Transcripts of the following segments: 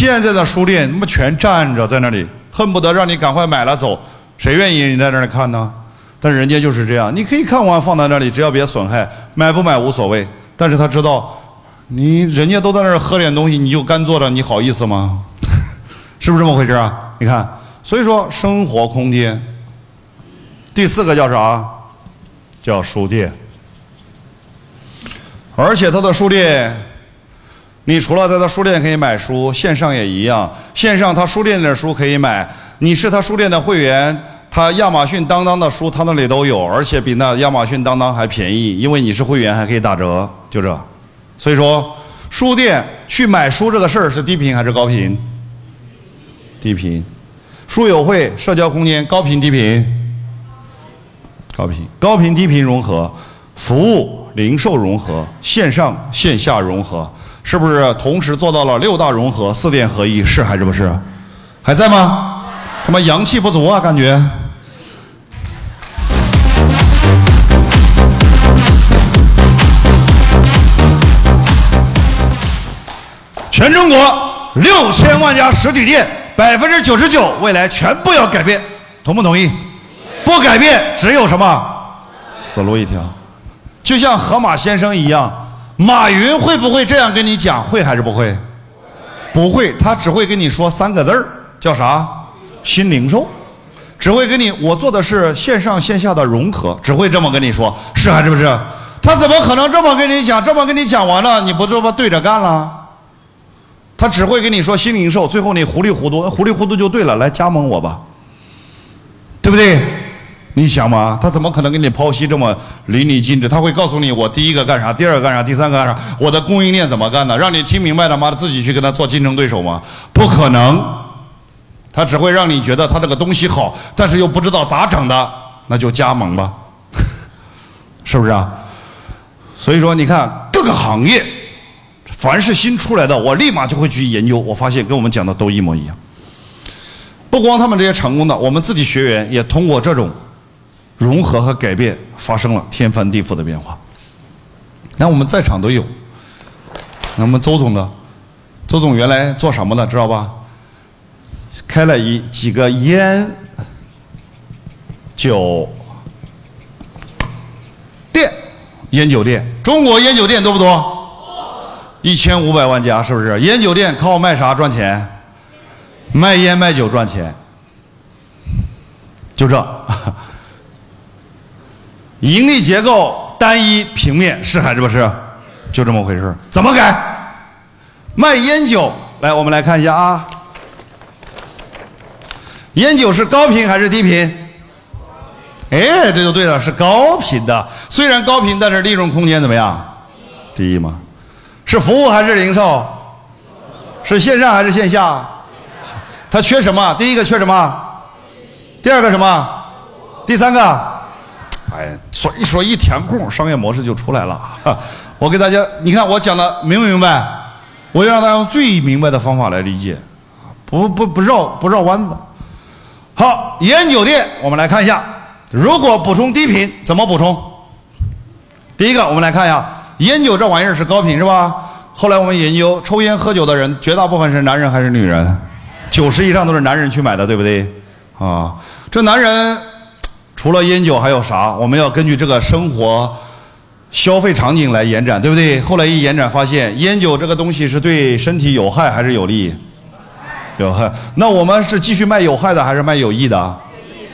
现在的书店他妈全站着在那里，恨不得让你赶快买了走，谁愿意你在那里看呢？但人家就是这样，你可以看完放在那里，只要别损害，买不买无所谓。但是他知道，你人家都在那儿喝点东西，你就干坐着，你好意思吗？是不是这么回事啊？你看，所以说生活空间。第四个叫啥？叫书店。而且他的书店，你除了在他书店可以买书，线上也一样。线上他书店的书可以买，你是他书店的会员。他亚马逊、当当的书，他那里都有，而且比那亚马逊、当当还便宜，因为你是会员，还可以打折，就这。所以说，书店去买书这个事儿是低频还是高频？低频。书友会、社交空间，高频低频？高频。高频低频融合，服务零售融合，线上线下融合，是不是同时做到了六大融合、四店合一？是还是不是？还在吗？怎么阳气不足啊？感觉。全中国六千万家实体店，百分之九十九未来全部要改变，同不同意？不改变只有什么？死路一条。就像河马先生一样，马云会不会这样跟你讲？会还是不会？不会，他只会跟你说三个字儿，叫啥？新零售。只会跟你，我做的是线上线下的融合，只会这么跟你说，是还是不是？他怎么可能这么跟你讲？这么跟你讲完了，你不这么对着干了？他只会跟你说新零售，最后你糊里糊涂，糊里糊涂就对了，来加盟我吧，对不对？你想嘛，他怎么可能给你剖析这么淋漓尽致？他会告诉你，我第一个干啥，第二个干啥，第三个干啥，我的供应链怎么干的，让你听明白了吗？自己去跟他做竞争对手吗？不可能，他只会让你觉得他这个东西好，但是又不知道咋整的，那就加盟吧，是不是啊？所以说，你看各个行业。凡是新出来的，我立马就会去研究。我发现跟我们讲的都一模一样。不光他们这些成功的，我们自己学员也通过这种融合和改变，发生了天翻地覆的变化。那我们在场都有。那我们周总的，周总原来做什么的，知道吧？开了一几个烟酒店，烟酒店，中国烟酒店多不多？一千五百万家，是不是？烟酒店靠卖啥赚钱？卖烟卖酒赚钱，就这。盈利结构单一平面，是还是不是？就这么回事怎么改？卖烟酒，来，我们来看一下啊。烟酒是高频还是低频？哎，这就对了，是高频的。虽然高频，但是利润空间怎么样？低吗？是服务还是零售？是线上还是线下？它缺什么？第一个缺什么？第二个什么？第三个？哎，说一说一填空，商业模式就出来了。我给大家，你看我讲的明不明白？我要让大家用最明白的方法来理解，不不不绕不绕弯子。好，烟酒店，我们来看一下，如果补充低频怎么补充？第一个，我们来看一下。烟酒这玩意儿是高频是吧？后来我们研究，抽烟喝酒的人绝大部分是男人还是女人？九十以上都是男人去买的，对不对？啊，这男人除了烟酒还有啥？我们要根据这个生活消费场景来延展，对不对？后来一延展发现，烟酒这个东西是对身体有害还是有利？有害。那我们是继续卖有害的还是卖有益的？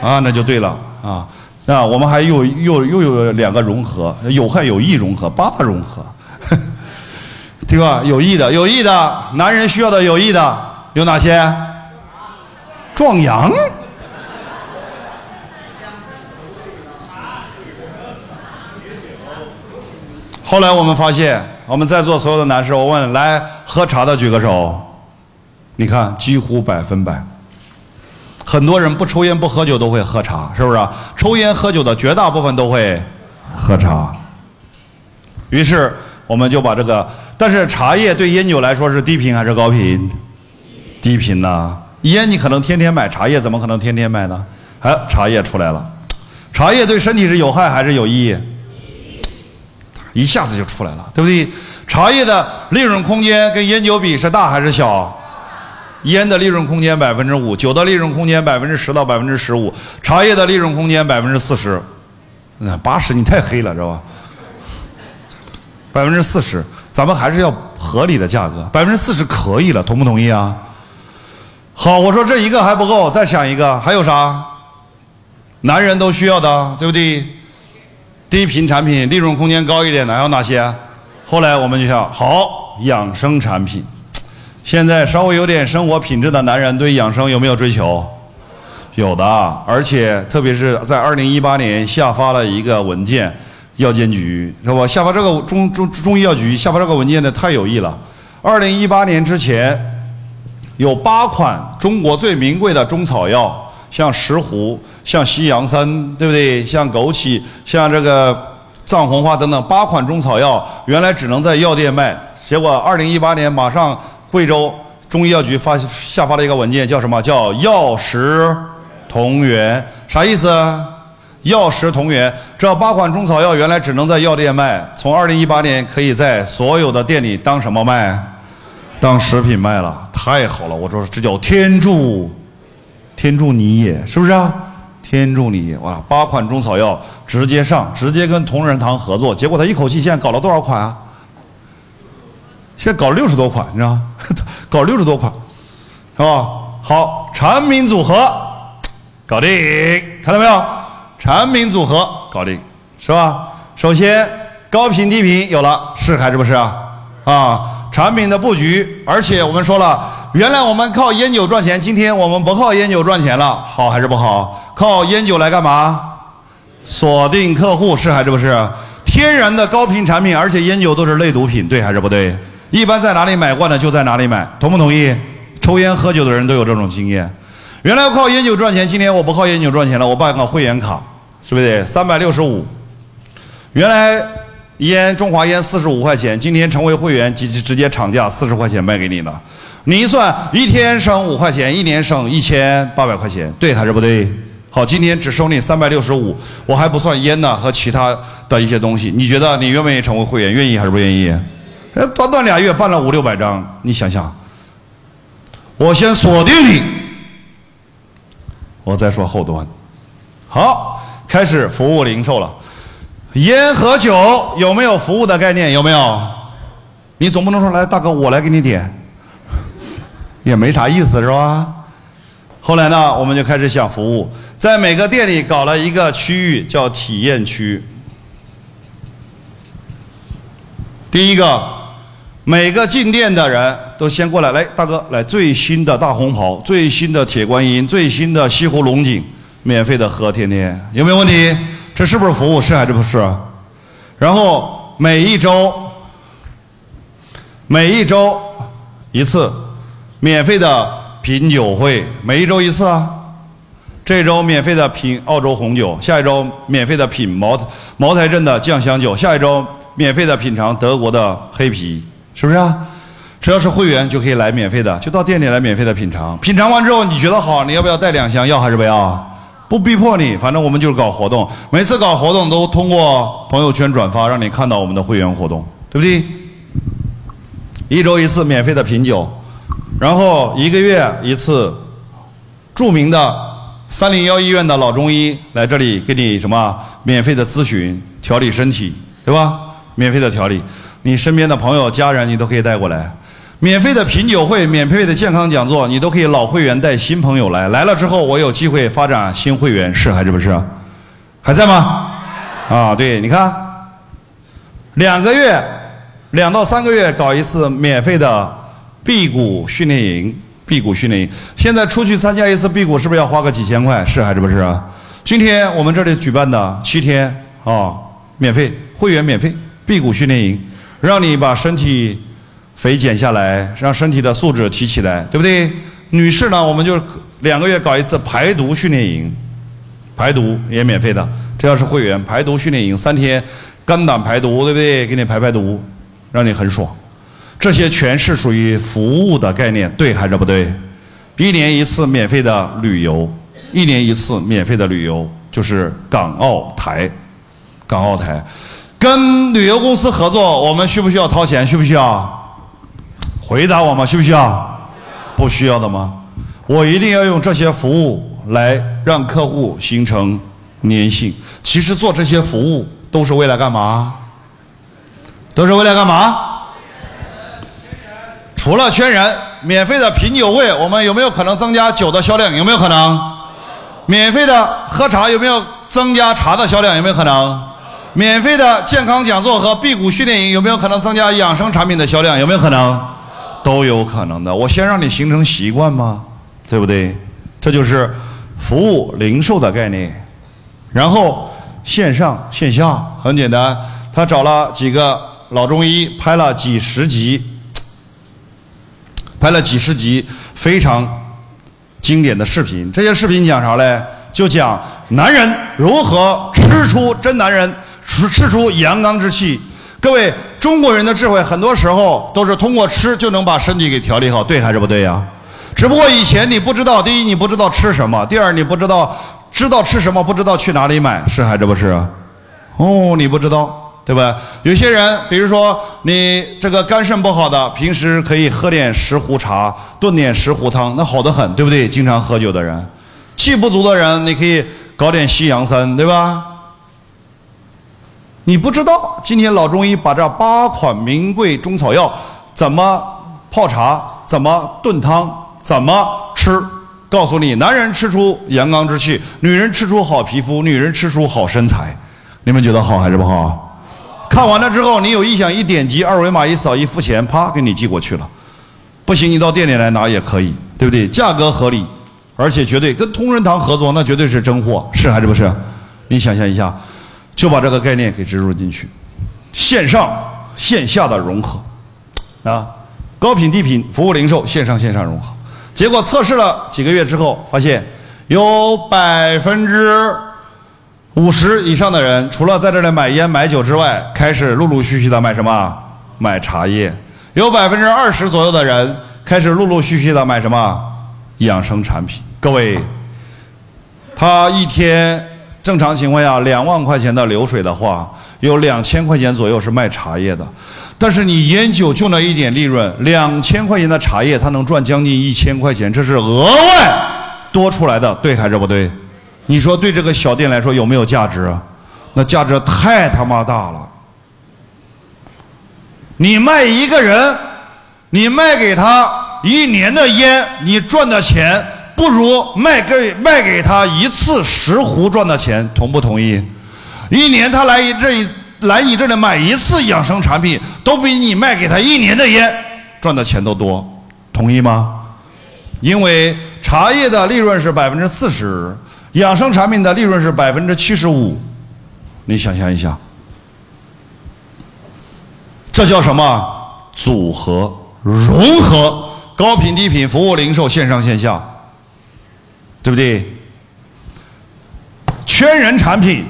啊，那就对了啊。那，我们还又又又有两个融合，有害有益融合，八大融合，对吧？有益的，有益的，男人需要的有益的有哪些？壮阳。后来我们发现，我们在座所有的男士，我问来喝茶的举个手，你看几乎百分百。很多人不抽烟不喝酒都会喝茶，是不是？抽烟喝酒的绝大部分都会喝茶。于是我们就把这个，但是茶叶对烟酒来说是低频还是高频？低频呐。烟你可能天天买，茶叶怎么可能天天买呢？哎，茶叶出来了。茶叶对身体是有害还是有益？一下子就出来了，对不对？茶叶的利润空间跟烟酒比是大还是小？烟的利润空间百分之五，酒的利润空间百分之十到百分之十五，茶叶的利润空间百分之四十。那八十你太黑了，知道吧？百分之四十，咱们还是要合理的价格，百分之四十可以了，同不同意啊？好，我说这一个还不够，再想一个，还有啥？男人都需要的，对不对？低频产品，利润空间高一点的还有哪些？后来我们就想，好，养生产品。现在稍微有点生活品质的男人对养生有没有追求？有的，而且特别是在二零一八年下发了一个文件。药监局是吧？下发这个中中中医药局下发这个文件的太有意了。二零一八年之前，有八款中国最名贵的中草药，像石斛、像西洋参，对不对？像枸杞、像这个藏红花等等，八款中草药原来只能在药店卖。结果二零一八年马上贵州中医药局发下发了一个文件，叫什么叫药食同源？啥意思？药食同源，这八款中草药原来只能在药店卖，从二零一八年可以在所有的店里当什么卖？当食品卖了，太好了！我说这叫天助，天助你也，是不是啊？天助你！哇，八款中草药直接上，直接跟同仁堂合作，结果他一口气现在搞了多少款啊？现在搞六十多款，你知道吗？搞六十多款，是吧？好，产品组合搞定，看到没有？产品组合搞定，是吧？首先高频低频有了，是还是不是啊？啊，产品的布局，而且我们说了，原来我们靠烟酒赚钱，今天我们不靠烟酒赚钱了，好还是不好？靠烟酒来干嘛？锁定客户，是还是不是？天然的高频产品，而且烟酒都是类毒品，对还是不对？一般在哪里买惯的就在哪里买，同不同意？抽烟喝酒的人都有这种经验。原来靠烟酒赚钱，今天我不靠烟酒赚钱了，我办个会员卡。是不是三百六十五？原来烟中华烟四十五块钱，今天成为会员直直接厂价四十块钱卖给你了。你一算，一天省五块钱，一年省一千八百块钱，对还是不对？好，今天只收你三百六十五，我还不算烟呢和其他的一些东西。你觉得你愿不愿意成为会员？愿意还是不愿意？短短俩月办了五六百张，你想想，我先锁定你，我再说后端。好。开始服务零售了，烟和酒有没有服务的概念？有没有？你总不能说来大哥，我来给你点，也没啥意思是吧？后来呢，我们就开始想服务，在每个店里搞了一个区域叫体验区。第一个，每个进店的人都先过来，来大哥，来最新的大红袍，最新的铁观音，最新的西湖龙井。免费的喝，天天有没有问题？这是不是服务？是还是不是？然后每一周，每一周一次免费的品酒会，每一周一次啊。这周免费的品澳洲红酒，下一周免费的品茅茅台镇的酱香酒，下一周免费的品尝德国的黑啤，是不是啊？只要是会员就可以来免费的，就到店里来免费的品尝。品尝完之后你觉得好，你要不要带两箱？要还是不要？不逼迫你，反正我们就是搞活动，每次搞活动都通过朋友圈转发，让你看到我们的会员活动，对不对？一周一次免费的品酒，然后一个月一次，著名的三零幺医院的老中医来这里给你什么免费的咨询，调理身体，对吧？免费的调理，你身边的朋友家人你都可以带过来。免费的品酒会，免费的健康讲座，你都可以老会员带新朋友来。来了之后，我有机会发展新会员，是还是不是？还在吗？啊，对，你看，两个月，两到三个月搞一次免费的辟谷训练营，辟谷训练营。现在出去参加一次辟谷，是不是要花个几千块？是还是不是啊？今天我们这里举办的七天啊，免费会员免费辟谷训练营，让你把身体。肥减下来，让身体的素质提起来，对不对？女士呢，我们就两个月搞一次排毒训练营，排毒也免费的，只要是会员，排毒训练营三天，肝胆排毒，对不对？给你排排毒，让你很爽。这些全是属于服务的概念，对还是不对？一年一次免费的旅游，一年一次免费的旅游就是港澳台，港澳台，跟旅游公司合作，我们需不需要掏钱？需不需要？回答我们需不需要？不需要的吗？我一定要用这些服务来让客户形成粘性。其实做这些服务都是为了干嘛？都是为了干嘛？除了圈人，免费的品酒会，我们有没有可能增加酒的销量？有没有可能？免费的喝茶有没有增加茶的销量？有没有可能？免费的健康讲座和辟谷训练营有没有可能增加养生产品的销量？有没有可能？都有可能的。我先让你形成习惯吗？对不对？这就是服务零售的概念。然后线上线下很简单，他找了几个老中医，拍了几十集，拍了几十集非常经典的视频。这些视频讲啥嘞？就讲男人如何吃出真男人，吃吃出阳刚之气。各位，中国人的智慧很多时候都是通过吃就能把身体给调理好，对还是不对呀？只不过以前你不知道，第一你不知道吃什么，第二你不知道知道吃什么，不知道去哪里买，是还是不是？哦，你不知道，对吧？有些人，比如说你这个肝肾不好的，平时可以喝点石斛茶，炖点石斛汤，那好得很，对不对？经常喝酒的人，气不足的人，你可以搞点西洋参，对吧？你不知道，今天老中医把这八款名贵中草药怎么泡茶，怎么炖汤，怎么吃，告诉你，男人吃出阳刚之气，女人吃出好皮肤，女人吃出好身材。你们觉得好还是不好？看完了之后，你有意向一点击二维码一扫一付钱，啪给你寄过去了。不行，你到店里来拿也可以，对不对？价格合理，而且绝对跟同仁堂合作，那绝对是真货，是还是不是？你想象一下。就把这个概念给植入进去，线上线下的融合，啊，高品低品服务零售线上线上融合。结果测试了几个月之后，发现有百分之五十以上的人，除了在这里买烟买酒之外，开始陆陆续续的买什么？买茶叶。有百分之二十左右的人开始陆陆续续的买什么？养生产品。各位，他一天。正常情况下，两万块钱的流水的话，有两千块钱左右是卖茶叶的。但是你烟酒就那一点利润，两千块钱的茶叶，他能赚将近一千块钱，这是额外多出来的，对还是不对？你说对这个小店来说有没有价值？那价值太他妈大了。你卖一个人，你卖给他一年的烟，你赚的钱。不如卖给卖给他一次石斛赚的钱，同不同意？一年他来这里来你这里买一次养生产品，都比你卖给他一年的烟赚的钱都多，同意吗？因为茶叶的利润是百分之四十，养生产品的利润是百分之七十五，你想象一下，这叫什么组合融合？高品低品服务零售线上线下。对不对？圈人产品、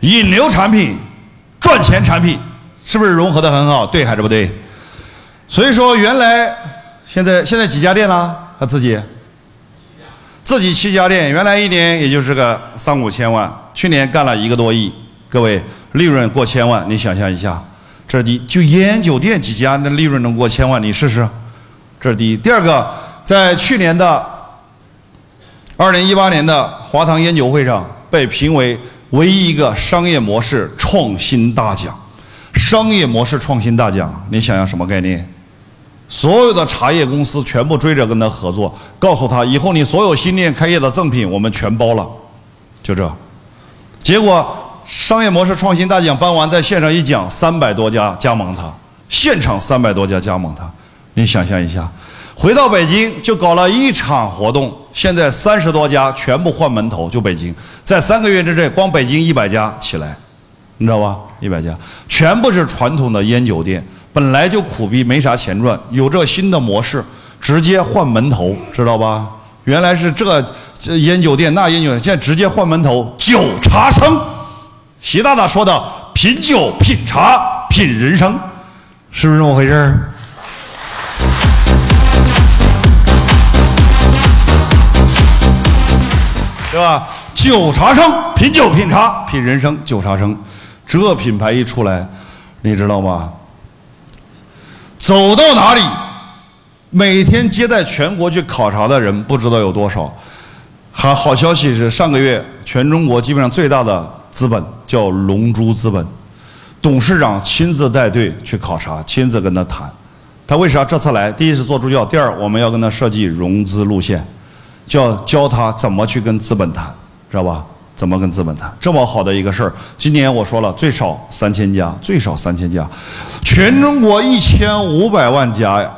引流产品、赚钱产品，是不是融合的很好？对还是不对？所以说，原来现在现在几家店了？他自己自己七家店，原来一年也就是个三五千万，去年干了一个多亿，各位利润过千万，你想象一下，这是第一。就烟酒店几家，那利润能过千万，你试试。这是第一。第二个，在去年的。二零一八年的华堂烟酒会上，被评为唯一一个商业模式创新大奖。商业模式创新大奖，你想想什么概念？所有的茶叶公司全部追着跟他合作，告诉他以后你所有新店开业的赠品我们全包了，就这。结果商业模式创新大奖颁完，在线上一讲，三百多家加盟他，现场三百多家加盟他，你想象一下。回到北京就搞了一场活动，现在三十多家全部换门头，就北京，在三个月之内，光北京一百家起来，你知道吧？一百家全部是传统的烟酒店，本来就苦逼，没啥钱赚，有这新的模式，直接换门头，知道吧？原来是这这烟酒店那烟酒店，现在直接换门头，酒茶生，习大大说的品酒品茶品人生，是不是这么回事儿？对吧？酒茶生，品酒品茶品人生。酒茶生，这品牌一出来，你知道吗？走到哪里，每天接待全国去考察的人不知道有多少。好好消息是，上个月全中国基本上最大的资本叫龙珠资本，董事长亲自带队去考察，亲自跟他谈。他为啥这次来？第一是做助教，第二我们要跟他设计融资路线，要教他怎么去跟资本谈，知道吧？怎么跟资本谈？这么好的一个事儿，今年我说了，最少三千家，最少三千家，全中国一千五百万家呀，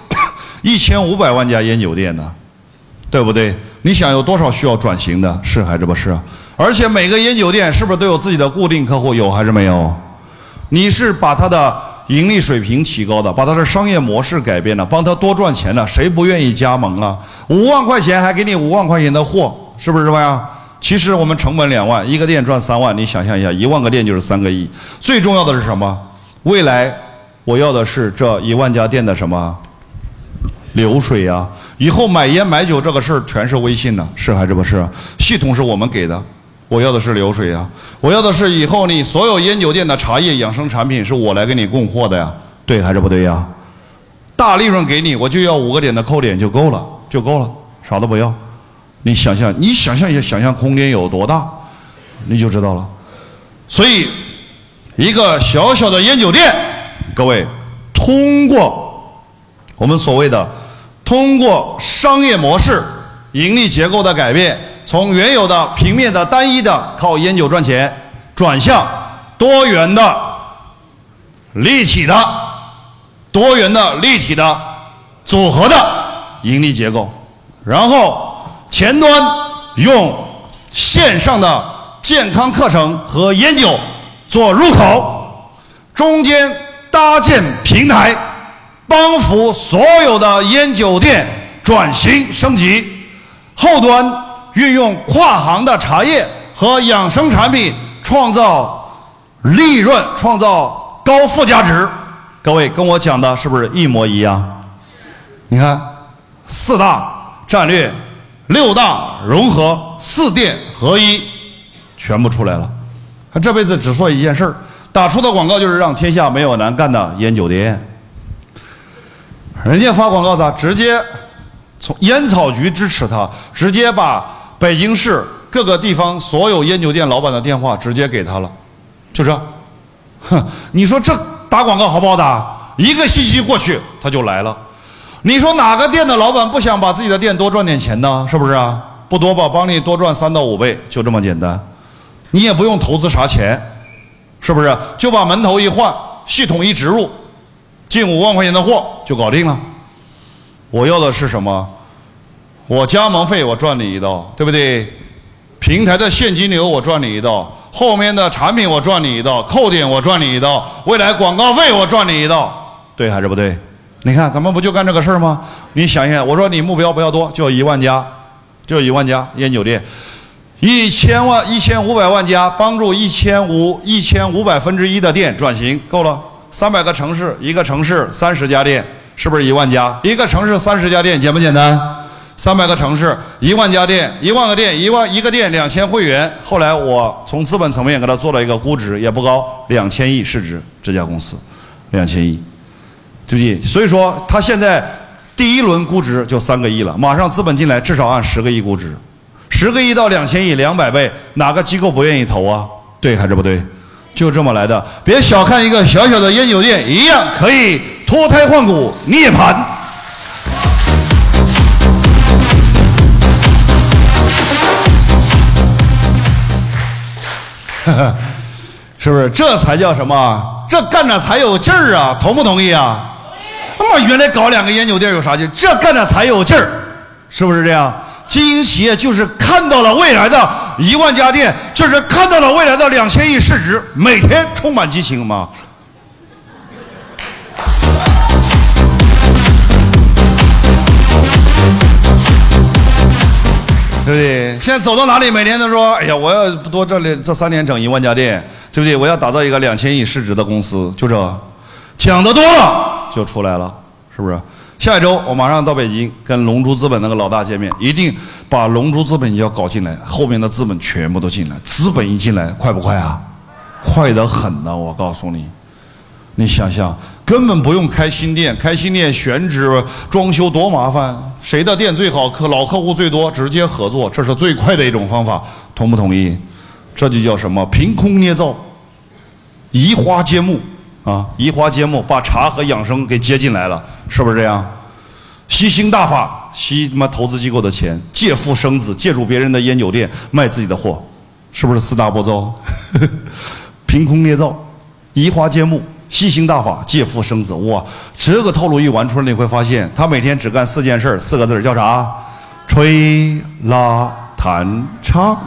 一千五百万家烟酒店呢，对不对？你想有多少需要转型的？是还是不是？而且每个烟酒店是不是都有自己的固定客户？有还是没有？你是把他的。盈利水平提高的，把他的商业模式改变了，帮他多赚钱的，谁不愿意加盟啊？五万块钱还给你五万块钱的货，是不是这样？其实我们成本两万，一个店赚三万，你想象一下，一万个店就是三个亿。最重要的是什么？未来我要的是这一万家店的什么流水呀？以后买烟买酒这个事儿全是微信的，是还是不是？系统是我们给的。我要的是流水呀，我要的是以后你所有烟酒店的茶叶养生产品是我来给你供货的呀，对还是不对呀？大利润给你，我就要五个点的扣点就够了，就够了，啥都不要。你想象，你想象一下，想象空间有多大，你就知道了。所以，一个小小的烟酒店，各位，通过我们所谓的通过商业模式、盈利结构的改变。从原有的平面的单一的靠烟酒赚钱，转向多元的立体的多元的立体的组合的盈利结构，然后前端用线上的健康课程和烟酒做入口，中间搭建平台，帮扶所有的烟酒店转型升级，后端。运用跨行的茶叶和养生产品，创造利润，创造高附加值。各位跟我讲的是不是一模一样？你看，四大战略，六大融合，四店合一，全部出来了。他这辈子只说一件事儿，打出的广告就是让天下没有难干的烟酒店。人家发广告咋？直接从烟草局支持他，直接把。北京市各个地方所有烟酒店老板的电话直接给他了，就这，哼，你说这打广告好不好打？一个星期过去他就来了。你说哪个店的老板不想把自己的店多赚点钱呢？是不是啊？不多吧，帮你多赚三到五倍，就这么简单。你也不用投资啥钱，是不是？就把门头一换，系统一植入，进五万块钱的货就搞定了。我要的是什么？我加盟费我赚你一道，对不对？平台的现金流我赚你一道，后面的产品我赚你一道，扣点我赚你一道，未来广告费我赚你一道，对还是不对？你看咱们不就干这个事儿吗？你想一想，我说你目标不要多，就一万家，就一万家烟酒店，一千万一千五百万家，帮助一千五一千五百分之一的店转型够了，三百个城市，一个城市三十家店，是不是一万家？一个城市三十家店，简不简单？三百个城市，一万家店，一万个店，一万一个店，两千会员。后来我从资本层面给他做了一个估值，也不高，两千亿市值这家公司，两千亿，对不对？所以说他现在第一轮估值就三个亿了，马上资本进来至少按十个亿估值，十个亿到两千亿两百倍，哪个机构不愿意投啊？对还是不对？就这么来的，别小看一个小小的烟酒店，一样可以脱胎换骨涅槃。是不是？这才叫什么？这干着才有劲儿啊！同不同意啊？那么原来搞两个烟酒店有啥劲？这干的才有劲儿，是不是这样？经营企业就是看到了未来的一万家店，就是看到了未来的两千亿市值，每天充满激情吗？对不对？现在走到哪里，每天都说：“哎呀，我要不多这里这三年整一万家店，对不对？我要打造一个两千亿市值的公司。”就这，讲的多了就出来了，是不是？下一周我马上到北京跟龙珠资本那个老大见面，一定把龙珠资本也要搞进来，后面的资本全部都进来。资本一进来，快不快啊？快得很呢！我告诉你，你想想，根本不用开新店，开新店选址、装修多麻烦。谁的店最好，客老客户最多，直接合作，这是最快的一种方法。同不同意？这就叫什么？凭空捏造，移花接木啊！移花接木，把茶和养生给接进来了，是不是这样？吸星大法，吸他妈投资机构的钱，借腹生子，借助别人的烟酒店卖自己的货，是不是四大步骤？凭空捏造，移花接木。吸星大法，借腹生子，哇！这个套路一玩出来，你会发现他每天只干四件事四个字叫啥？吹、拉、弹、唱。